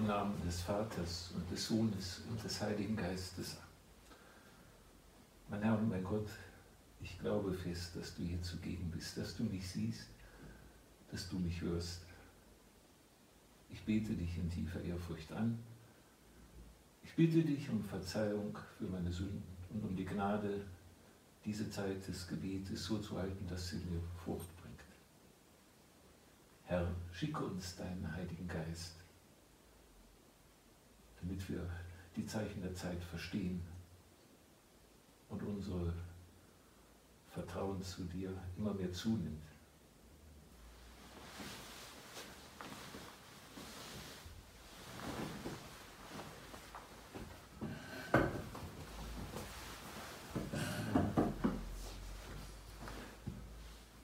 Im Namen des Vaters und des Sohnes und des Heiligen Geistes. Mein Herr und mein Gott, ich glaube fest, dass du hier zugegen bist, dass du mich siehst, dass du mich hörst. Ich bete dich in tiefer Ehrfurcht an. Ich bitte dich um Verzeihung für meine Sünden und um die Gnade, diese Zeit des Gebetes so zu halten, dass sie mir Frucht bringt. Herr, schicke uns deinen Heiligen Geist, damit wir die Zeichen der Zeit verstehen und unsere Vertrauen zu dir immer mehr zunimmt.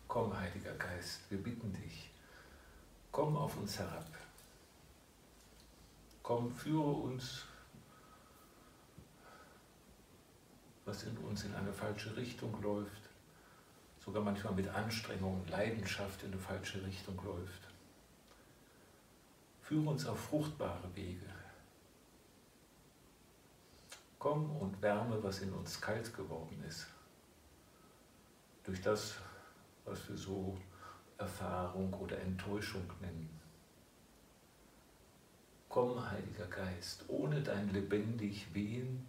Komm, Heiliger Geist, wir bitten dich, komm auf uns herab. Komm, führe uns, was in uns in eine falsche Richtung läuft, sogar manchmal mit Anstrengung, Leidenschaft in eine falsche Richtung läuft. Führe uns auf fruchtbare Wege. Komm und wärme, was in uns kalt geworden ist. Durch das, was wir so Erfahrung oder Enttäuschung nennen. Komm, Heiliger Geist, ohne dein lebendig Wehen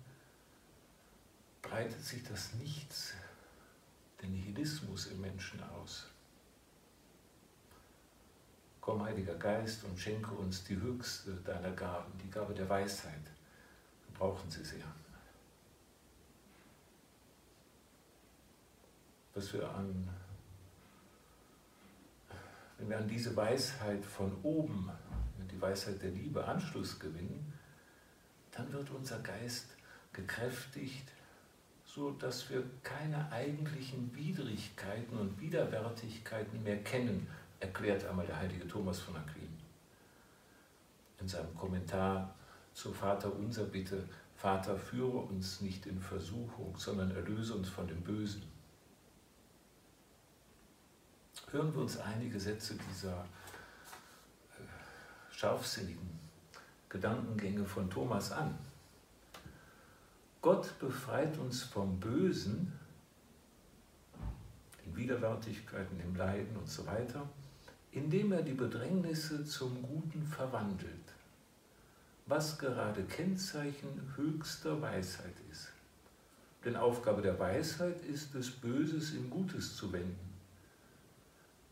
breitet sich das Nichts der Nihilismus im Menschen aus. Komm, Heiliger Geist, und schenke uns die höchste deiner Gaben, die Gabe der Weisheit. Wir brauchen sie sehr. Was wir an, wenn wir an diese Weisheit von oben, die Weisheit der Liebe, Anschluss gewinnen, dann wird unser Geist gekräftigt, so dass wir keine eigentlichen Widrigkeiten und Widerwärtigkeiten mehr kennen, erklärt einmal der heilige Thomas von Aquin. In seinem Kommentar zu Vater unser Bitte, Vater, führe uns nicht in Versuchung, sondern erlöse uns von dem Bösen. Hören wir uns einige Sätze dieser scharfsinnigen Gedankengänge von Thomas an. Gott befreit uns vom Bösen, den Widerwärtigkeiten, dem Leiden und so weiter, indem er die Bedrängnisse zum Guten verwandelt, was gerade Kennzeichen höchster Weisheit ist. Denn Aufgabe der Weisheit ist es, Böses in Gutes zu wenden.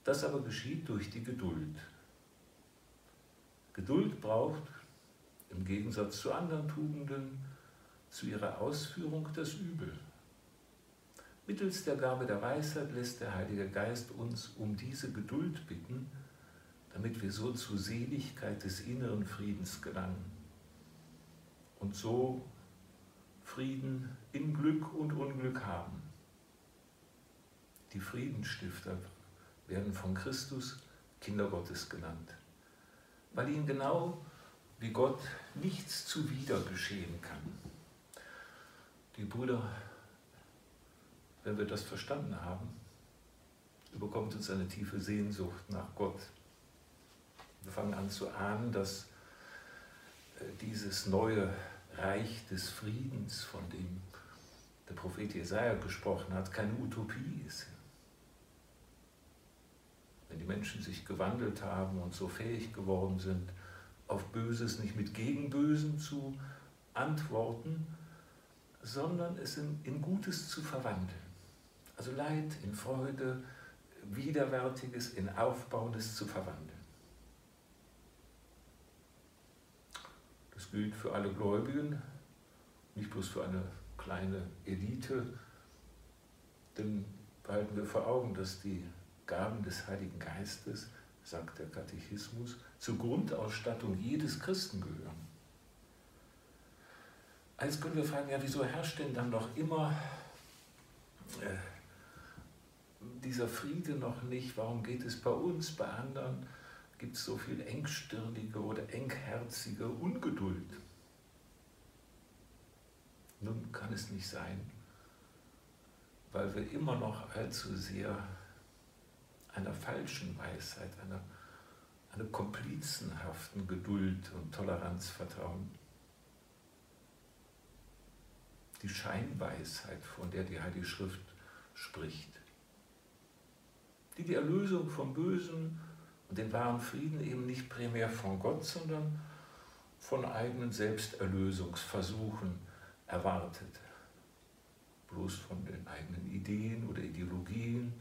Das aber geschieht durch die Geduld. Geduld braucht, im Gegensatz zu anderen Tugenden, zu ihrer Ausführung das Übel. Mittels der Gabe der Weisheit lässt der Heilige Geist uns um diese Geduld bitten, damit wir so zur Seligkeit des inneren Friedens gelangen und so Frieden in Glück und Unglück haben. Die Friedensstifter werden von Christus Kinder Gottes genannt, weil ihnen genau wie Gott nichts zuwider geschehen kann. Die Brüder, wenn wir das verstanden haben, überkommt uns eine tiefe Sehnsucht nach Gott. Wir fangen an zu ahnen, dass äh, dieses neue Reich des Friedens, von dem der Prophet Jesaja gesprochen hat, keine Utopie ist. Wenn die Menschen sich gewandelt haben und so fähig geworden sind, auf Böses nicht mit Gegenbösen zu antworten, sondern es in, in Gutes zu verwandeln. Also Leid in Freude, Widerwärtiges in Aufbauendes zu verwandeln. Das gilt für alle Gläubigen, nicht bloß für eine kleine Elite, denn behalten wir vor Augen, dass die Gaben des Heiligen Geistes, sagt der Katechismus, zur Grundausstattung jedes Christen gehören. Als können wir fragen, ja, wieso herrscht denn dann noch immer äh, dieser Friede noch nicht? Warum geht es bei uns, bei anderen? Gibt es so viel engstirnige oder engherzige Ungeduld? Nun kann es nicht sein, weil wir immer noch allzu sehr einer falschen Weisheit, einer, einer komplizenhaften Geduld und Toleranz vertrauen. Die Scheinweisheit, von der die Heilige Schrift spricht, die die Erlösung vom Bösen und den wahren Frieden eben nicht primär von Gott, sondern von eigenen Selbsterlösungsversuchen erwartet. Bloß von den eigenen Ideen oder Ideologien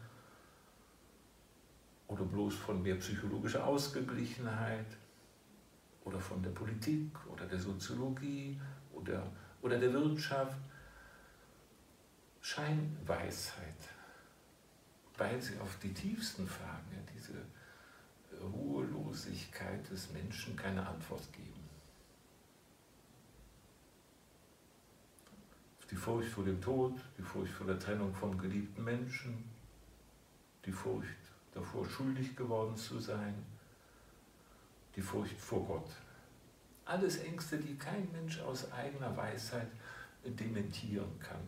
oder bloß von mehr psychologischer Ausgeglichenheit oder von der Politik oder der Soziologie oder, oder der Wirtschaft. Scheinweisheit, weil sie auf die tiefsten Fragen, ja, diese Ruhelosigkeit des Menschen keine Antwort geben. Die Furcht vor dem Tod, die Furcht vor der Trennung vom geliebten Menschen, die Furcht davor, schuldig geworden zu sein, die Furcht vor Gott. Alles Ängste, die kein Mensch aus eigener Weisheit dementieren kann.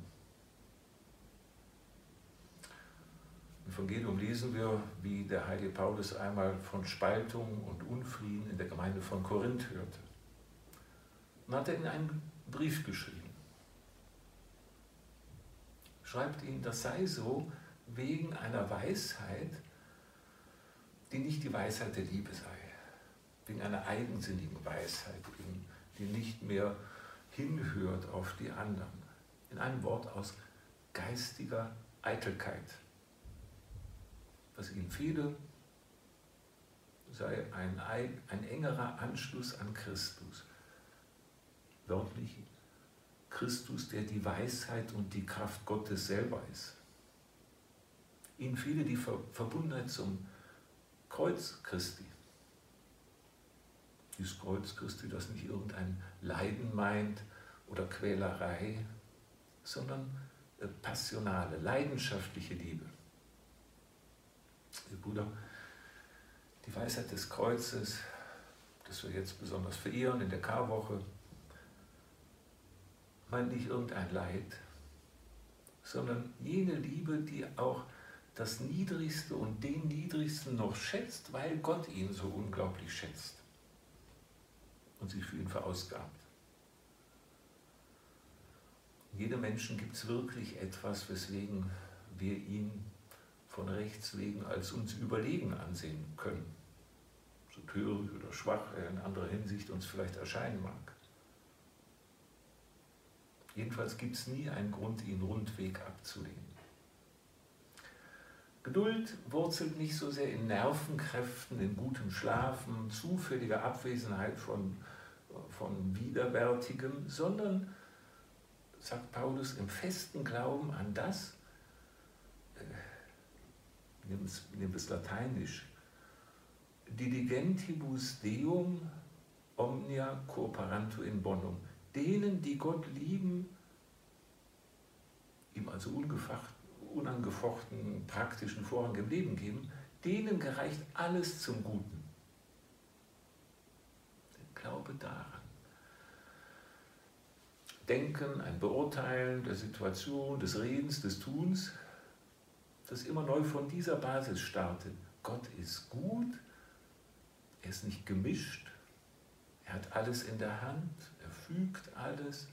Im Evangelium lesen wir, wie der heilige Paulus einmal von Spaltung und Unfrieden in der Gemeinde von Korinth hörte. Und hat er in einen Brief geschrieben. Schreibt ihm, das sei so wegen einer Weisheit, die nicht die Weisheit der Liebe sei, wegen einer eigensinnigen Weisheit, die nicht mehr hinhört auf die anderen. In einem Wort aus geistiger Eitelkeit. Was ihnen fehle, sei ein, ein engerer Anschluss an Christus. Wörtlich Christus, der die Weisheit und die Kraft Gottes selber ist. Ihnen fehle die Verbundenheit zum Kreuz Christi. Dieses Kreuz Christi, das nicht irgendein Leiden meint oder Quälerei, sondern äh, passionale, leidenschaftliche Liebe. Ihr Bruder, die Weisheit des Kreuzes, das wir jetzt besonders verehren in der Karwoche, meint nicht irgendein Leid, sondern jene Liebe, die auch das Niedrigste und den Niedrigsten noch schätzt, weil Gott ihn so unglaublich schätzt und sich für ihn verausgabt. Jedem Menschen gibt es wirklich etwas, weswegen wir ihn von Rechts wegen als uns überlegen ansehen können. So töricht oder schwach er in anderer Hinsicht uns vielleicht erscheinen mag. Jedenfalls gibt es nie einen Grund, ihn rundweg abzulehnen. Geduld wurzelt nicht so sehr in Nervenkräften, in gutem Schlafen, zufälliger Abwesenheit von, von Widerwärtigem, sondern, sagt Paulus, im festen Glauben an das, äh, nehmen wir es lateinisch, diligentibus Deum omnia cooperantur in bonum. Denen, die Gott lieben, ihm also unangefochten praktischen Vorrang im Leben geben, denen gereicht alles zum Guten. Glaube daran. Denken, ein Beurteilen der Situation, des Redens, des Tuns, das immer neu von dieser Basis startet. Gott ist gut, er ist nicht gemischt, er hat alles in der Hand, fügt alles.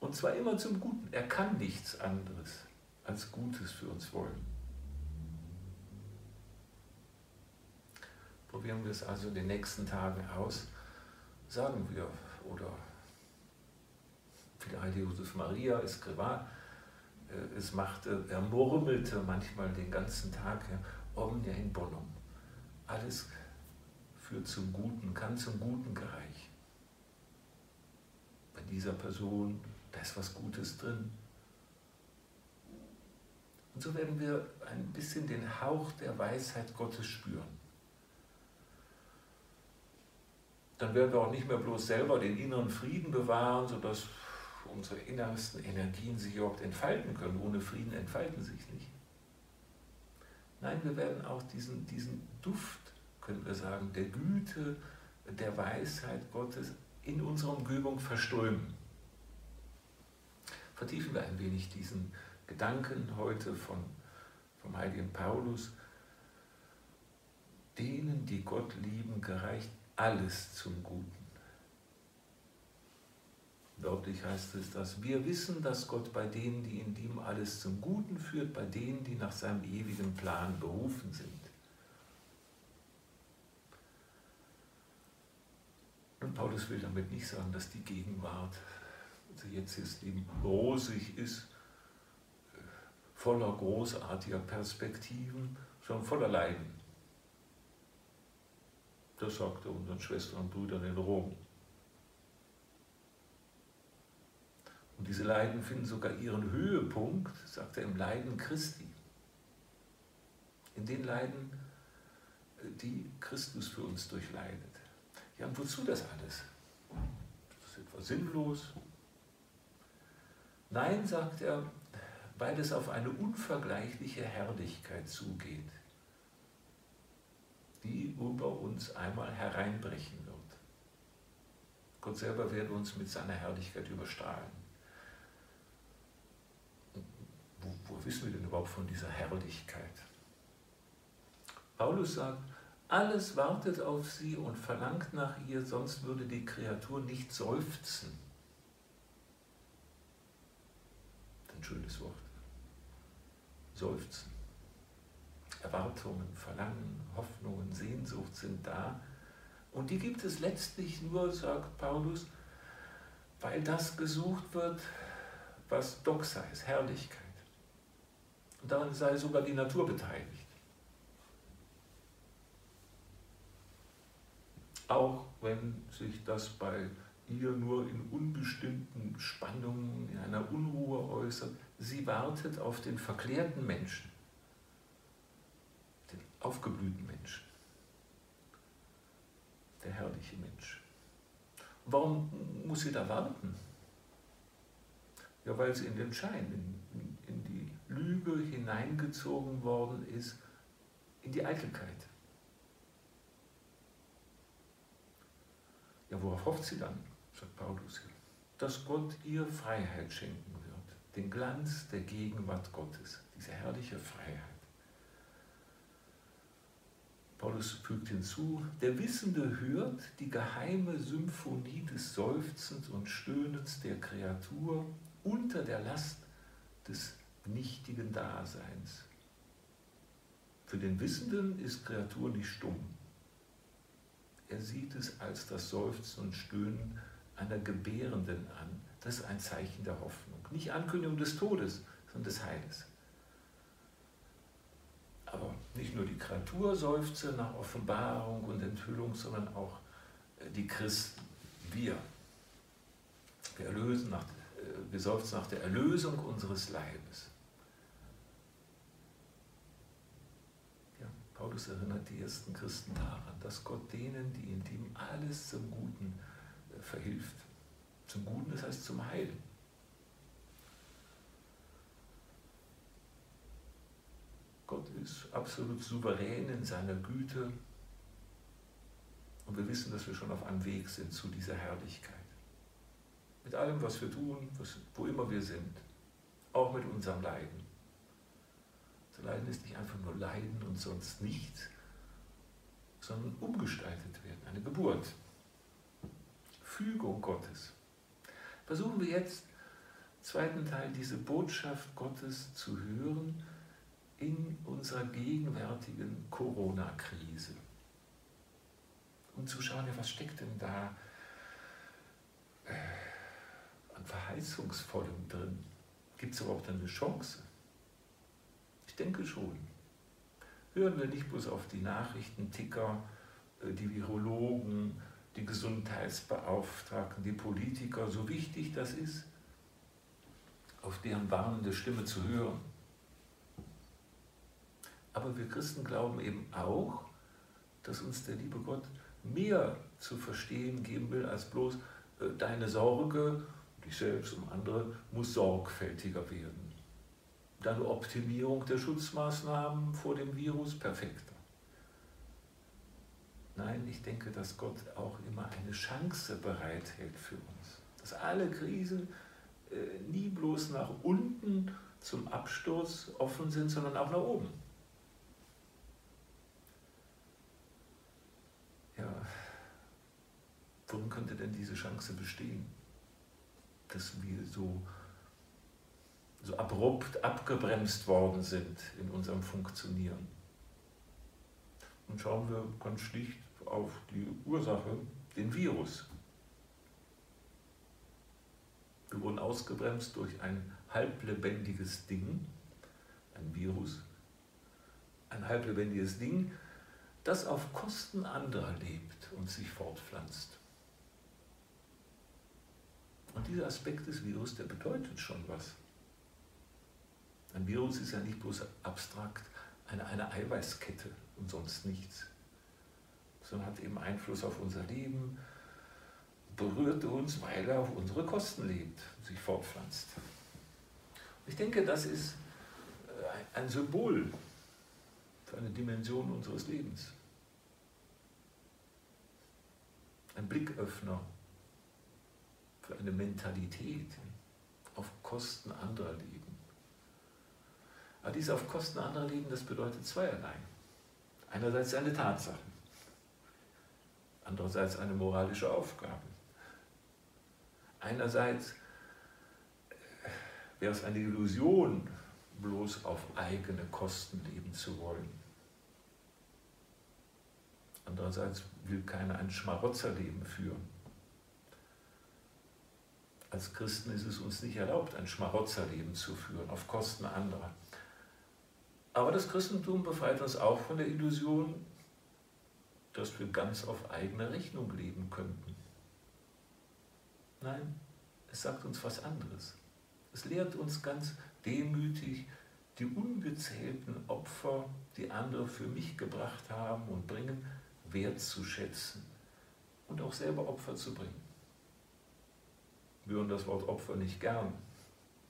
Und zwar immer zum Guten. Er kann nichts anderes als Gutes für uns wollen. Probieren wir es also in den nächsten Tagen aus. Sagen wir, oder heilige Josef Maria Escrivá äh, es machte, er murmelte manchmal den ganzen Tag, omnia in bonum. Alles führt zum Guten, kann zum Guten gereichen dieser Person, da ist was Gutes drin. Und so werden wir ein bisschen den Hauch der Weisheit Gottes spüren. Dann werden wir auch nicht mehr bloß selber den inneren Frieden bewahren, sodass unsere innersten Energien sich überhaupt entfalten können. Ohne Frieden entfalten sich nicht. Nein, wir werden auch diesen, diesen Duft, können wir sagen, der Güte, der Weisheit Gottes in unserer Umgebung verströmen. Vertiefen wir ein wenig diesen Gedanken heute von, vom heiligen Paulus. denen, die Gott lieben, gereicht alles zum Guten. Wörtlich heißt es, dass wir wissen, dass Gott bei denen, die ihn lieben, alles zum Guten führt, bei denen, die nach seinem ewigen Plan berufen sind. Und Paulus will damit nicht sagen, dass die Gegenwart, also jetzt ist Leben rosig ist, voller großartiger Perspektiven, schon voller Leiden. Das sagt er unseren Schwestern und Brüdern in Rom. Und diese Leiden finden sogar ihren Höhepunkt, sagt er, im Leiden Christi. In den Leiden, die Christus für uns durchleidet. Ja, und wozu das alles? Das ist etwas sinnlos. Nein, sagt er, weil es auf eine unvergleichliche Herrlichkeit zugeht, die über uns einmal hereinbrechen wird. Gott selber werde uns mit seiner Herrlichkeit überstrahlen. Wo, wo wissen wir denn überhaupt von dieser Herrlichkeit? Paulus sagt, alles wartet auf sie und verlangt nach ihr, sonst würde die Kreatur nicht seufzen. Ein schönes Wort. Seufzen. Erwartungen, Verlangen, Hoffnungen, Sehnsucht sind da. Und die gibt es letztlich nur, sagt Paulus, weil das gesucht wird, was Doxa ist, Herrlichkeit. Und daran sei sogar die Natur beteiligt. Auch wenn sich das bei ihr nur in unbestimmten Spannungen, in einer Unruhe äußert, sie wartet auf den verklärten Menschen, den aufgeblühten Menschen, der herrliche Mensch. Warum muss sie da warten? Ja, weil sie in den Schein, in, in die Lüge hineingezogen worden ist, in die Eitelkeit. Ja, worauf hofft sie dann, sagt Paulus hier? Dass Gott ihr Freiheit schenken wird, den Glanz der Gegenwart Gottes, diese herrliche Freiheit. Paulus fügt hinzu, der Wissende hört die geheime Symphonie des Seufzens und Stöhnens der Kreatur unter der Last des nichtigen Daseins. Für den Wissenden ist Kreatur nicht stumm, er sieht es als das Seufzen und Stöhnen einer Gebärenden an. Das ist ein Zeichen der Hoffnung. Nicht Ankündigung des Todes, sondern des Heiles. Aber nicht nur die Kreatur seufze nach Offenbarung und Enthüllung, sondern auch äh, die Christen, wir. Wir, erlösen nach, äh, wir seufzen nach der Erlösung unseres Leibes. Paulus erinnert die ersten Christen daran, dass Gott denen, die in ihm alles zum Guten äh, verhilft. Zum Guten, das heißt zum Heil. Gott ist absolut souverän in seiner Güte und wir wissen, dass wir schon auf einem Weg sind zu dieser Herrlichkeit. Mit allem, was wir tun, was, wo immer wir sind, auch mit unserem Leiden. Leiden ist nicht einfach nur Leiden und sonst nichts, sondern umgestaltet werden, eine Geburt. Fügung Gottes. Versuchen wir jetzt, im zweiten Teil, diese Botschaft Gottes zu hören in unserer gegenwärtigen Corona-Krise. Und zu schauen, was steckt denn da äh, an Verheißungsvollem drin? Gibt es überhaupt eine Chance? denke schon. Hören wir nicht bloß auf die Nachrichtenticker, äh, die Virologen, die Gesundheitsbeauftragten, die Politiker, so wichtig das ist, auf deren warnende Stimme zu hören. Aber wir Christen glauben eben auch, dass uns der liebe Gott mehr zu verstehen geben will, als bloß äh, deine Sorge, dich selbst und andere, muss sorgfältiger werden dann Optimierung der Schutzmaßnahmen vor dem Virus perfekter. Nein, ich denke, dass Gott auch immer eine Chance bereithält für uns. Dass alle Krisen äh, nie bloß nach unten zum Absturz offen sind, sondern auch nach oben. Ja, worum könnte denn diese Chance bestehen? Dass wir so, so abrupt abgebremst worden sind in unserem Funktionieren. Und schauen wir ganz schlicht auf die Ursache, den Virus. Wir wurden ausgebremst durch ein halblebendiges Ding, ein Virus, ein halblebendiges Ding, das auf Kosten anderer lebt und sich fortpflanzt. Und dieser Aspekt des Virus, der bedeutet schon was. Ein Virus ist ja nicht bloß abstrakt eine, eine Eiweißkette und sonst nichts, sondern hat eben Einfluss auf unser Leben, berührt uns, weil er auf unsere Kosten lebt, sich fortpflanzt. Ich denke, das ist äh, ein Symbol für eine Dimension unseres Lebens. Ein Blicköffner für eine Mentalität auf Kosten anderer leben. Aber dies auf Kosten anderer leben, das bedeutet zweierlei. Einerseits eine Tatsache, andererseits eine moralische Aufgabe. Einerseits äh, wäre es eine Illusion, bloß auf eigene Kosten leben zu wollen. Andererseits will keiner ein Schmarotzerleben führen. Als Christen ist es uns nicht erlaubt, ein Schmarotzerleben zu führen, auf Kosten anderer. Aber das Christentum befreit uns auch von der Illusion, dass wir ganz auf eigene Rechnung leben könnten. Nein, es sagt uns was anderes. Es lehrt uns ganz demütig, die ungezählten Opfer, die andere für mich gebracht haben und bringen, wertzuschätzen und auch selber Opfer zu bringen. Wir hören das Wort Opfer nicht gern.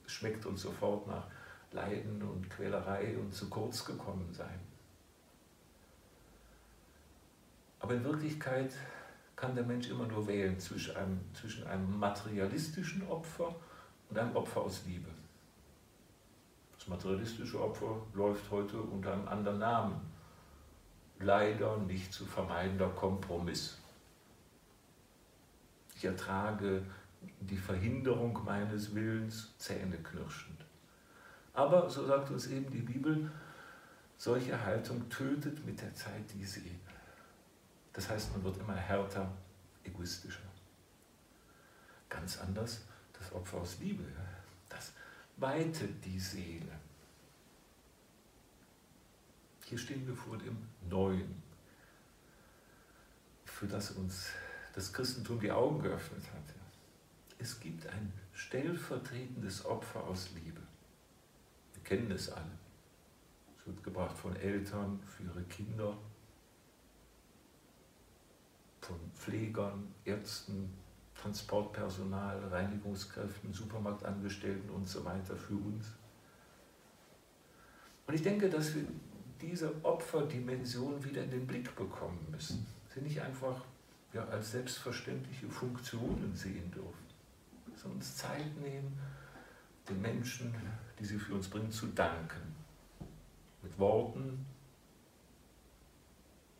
Es schmeckt uns sofort nach Leiden und Quälerei und zu kurz gekommen sein. Aber in Wirklichkeit kann der Mensch immer nur wählen zwischen einem, zwischen einem materialistischen Opfer und einem Opfer aus Liebe. Das materialistische Opfer läuft heute unter einem anderen Namen. Leider nicht zu vermeidender Kompromiss. Ich ertrage die Verhinderung meines Willens zähneknirschend. Aber, so sagt uns eben die Bibel, solche Haltung tötet mit der Zeit die Seele. Das heißt, man wird immer härter, egoistischer. Ganz anders das Opfer aus Liebe. Das weitet die Seele. Hier stehen wir vor dem Neuen, für das uns das Christentum die Augen geöffnet hat. Es gibt ein stellvertretendes Opfer aus Liebe. Wir kennen es alle. Es wird gebracht von Eltern für ihre Kinder, von Pflegern, Ärzten, Transportpersonal, Reinigungskräften, Supermarktangestellten und so weiter für uns. Und ich denke, dass wir diese Opferdimension wieder in den Blick bekommen müssen. Sie nicht einfach ja, als selbstverständliche Funktionen sehen dürfen, sondern uns Zeit nehmen, den Menschen, die sie für uns bringen, zu danken. Mit Worten,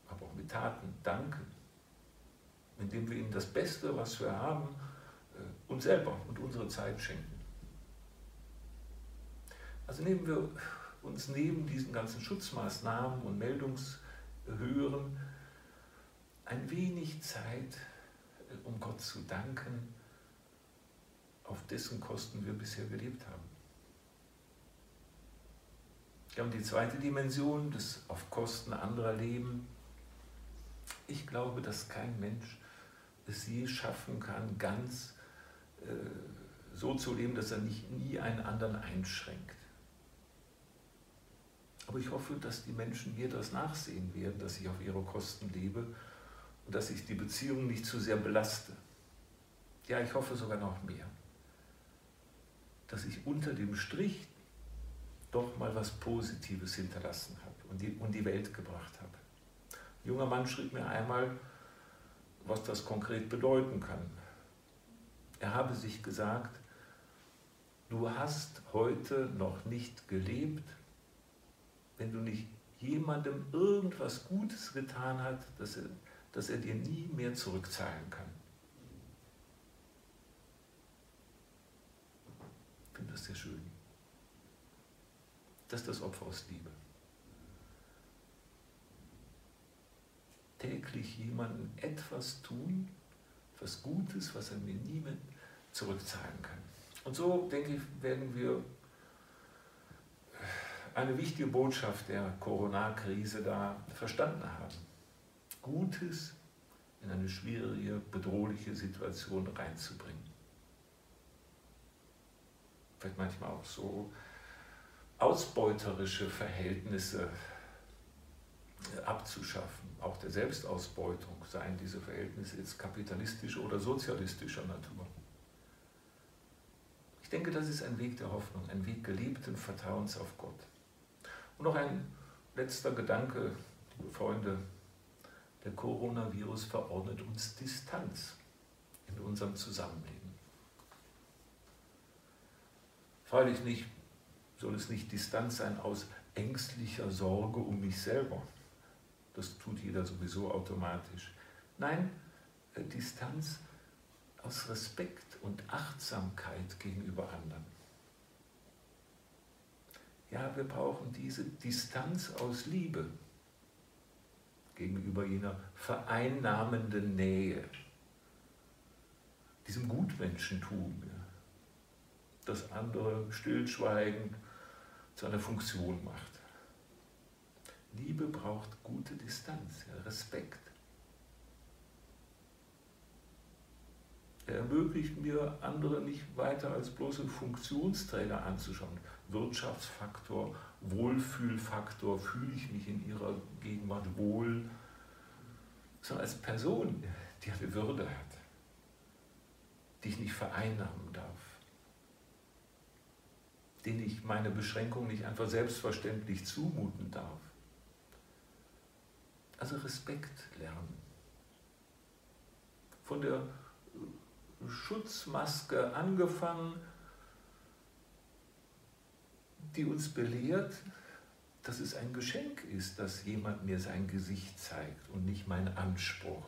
aber auch mit Taten danken indem wir ihnen das Beste, was wir haben, äh, uns selber und unsere Zeit schenken. Also nehmen wir uns neben diesen ganzen Schutzmaßnahmen und Meldungshören ein wenig Zeit, äh, um Gott zu danken, auf dessen Kosten wir bisher gelebt haben. Wir haben die zweite Dimension, das auf Kosten anderer Leben. Ich glaube, dass kein Mensch es je schaffen kann, ganz äh, so zu leben, dass er nicht nie einen anderen einschränkt. Aber ich hoffe, dass die Menschen mir das nachsehen werden, dass ich auf ihre Kosten lebe und dass ich die Beziehung nicht zu sehr belaste. Ja, ich hoffe sogar noch mehr, dass ich unter dem Strich doch mal was Positives hinterlassen habe und die, und die Welt gebracht habe. Ein junger Mann schrieb mir einmal, was das konkret bedeuten kann. Er habe sich gesagt, du hast heute noch nicht gelebt, wenn du nicht jemandem irgendwas Gutes getan hast, dass er, dass er dir nie mehr zurückzahlen kann. Ich finde das sehr schön. Das ist das Opfer aus Liebe. Täglich jemandem etwas tun, was Gutes, was er mir nie mehr zurückzahlen kann. Und so, denke ich, werden wir eine wichtige Botschaft der Corona-Krise da verstanden haben. Gutes in eine schwierige, bedrohliche Situation reinzubringen. Vielleicht manchmal auch so ausbeuterische Verhältnisse abzuschaffen, auch der Selbstausbeutung, seien diese Verhältnisse jetzt kapitalistischer oder sozialistischer Natur. Ich denke, das ist ein Weg der Hoffnung, ein Weg gelebten Vertrauens auf Gott. Und noch ein letzter Gedanke, liebe Freunde. Der Coronavirus verordnet uns Distanz in unserem Zusammenleben. Freilich nicht, soll es nicht Distanz sein aus ängstlicher Sorge um mich selber. Das tut jeder sowieso automatisch. Nein, äh, Distanz aus Respekt und Achtsamkeit gegenüber anderen. Ja, wir brauchen diese Distanz aus Liebe gegenüber jener vereinnahmenden Nähe, diesem Gutmenschentum, das andere stillschweigend zu einer Funktion macht. Liebe braucht gute Distanz, Respekt. Er ermöglicht mir, andere nicht weiter als bloße Funktionsträger anzuschauen. Wirtschaftsfaktor, Wohlfühlfaktor, fühle ich mich in ihrer Gegenwart wohl, sondern als Person, die eine Würde hat, die ich nicht vereinnahmen darf, den ich meine Beschränkung nicht einfach selbstverständlich zumuten darf. Also Respekt lernen. Von der Schutzmaske angefangen, die uns belehrt, dass es ein Geschenk ist, dass jemand mir sein Gesicht zeigt und nicht mein Anspruch.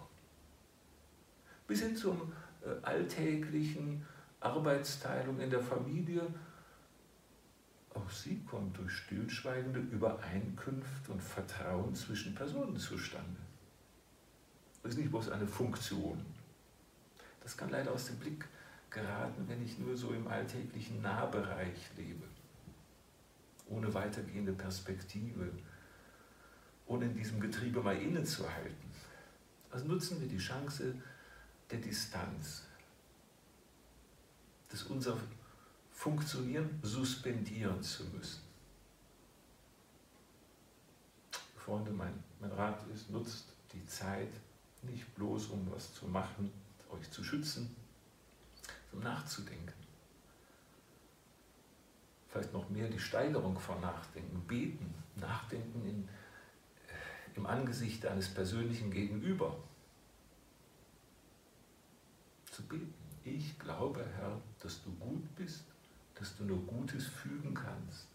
Bis hin zum äh, alltäglichen Arbeitsteilung in der Familie. Auch sie kommt durch stillschweigende Übereinkünfte und Vertrauen zwischen Personen zustande. Das ist nicht bloß eine Funktion. Das kann leider aus dem Blick geraten, wenn ich nur so im alltäglichen Nahbereich lebe, ohne weitergehende Perspektive, ohne in diesem Getriebe mal innezuhalten. Also nutzen wir die Chance der Distanz, dass unser Funktionieren suspendieren zu müssen. Freunde, mein, mein Rat ist, nutzt die Zeit nicht bloß, um was zu machen, euch zu schützen, um nachzudenken. Vielleicht noch mehr die Steigerung von Nachdenken, beten, nachdenken in, äh, im Angesicht eines persönlichen Gegenüber. Zu beten. Ich glaube, Herr, dass du gut bist, dass du nur Gutes fügen kannst.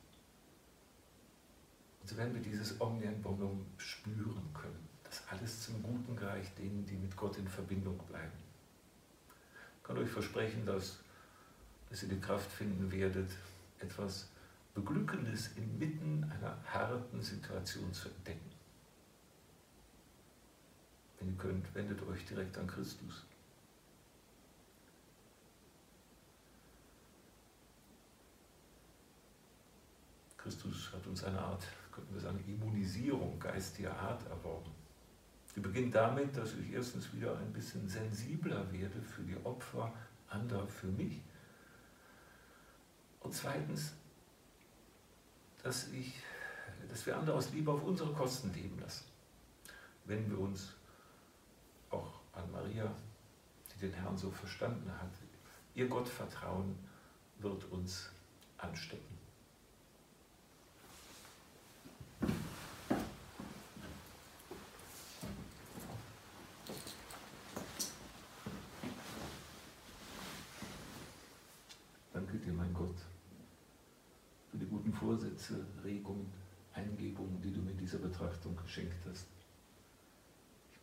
Und so werden wir dieses Omnium Bonum spüren können, dass alles zum Guten gereicht denen, die mit Gott in Verbindung bleiben kann euch versprechen, dass, dass ihr die Kraft finden werdet, etwas Beglückendes inmitten einer harten Situation zu entdecken. Wenn ihr könnt, wendet euch direkt an Christus. Christus hat uns eine Art, könnten wir sagen, Immunisierung geistiger Art erworben. Die beginnt damit, dass ich erstens wieder ein bisschen sensibler werde für die Opfer anderer für mich. Und zweitens, dass, ich, dass wir andere aus Liebe auf unsere Kosten leben lassen. Wenn wir uns auch an Maria, die den Herrn so verstanden hat, ihr Gottvertrauen wird uns anstecken. Vorsätze, Regungen, Eingebungen, die du mir dieser Betrachtung geschenkt hast. Ich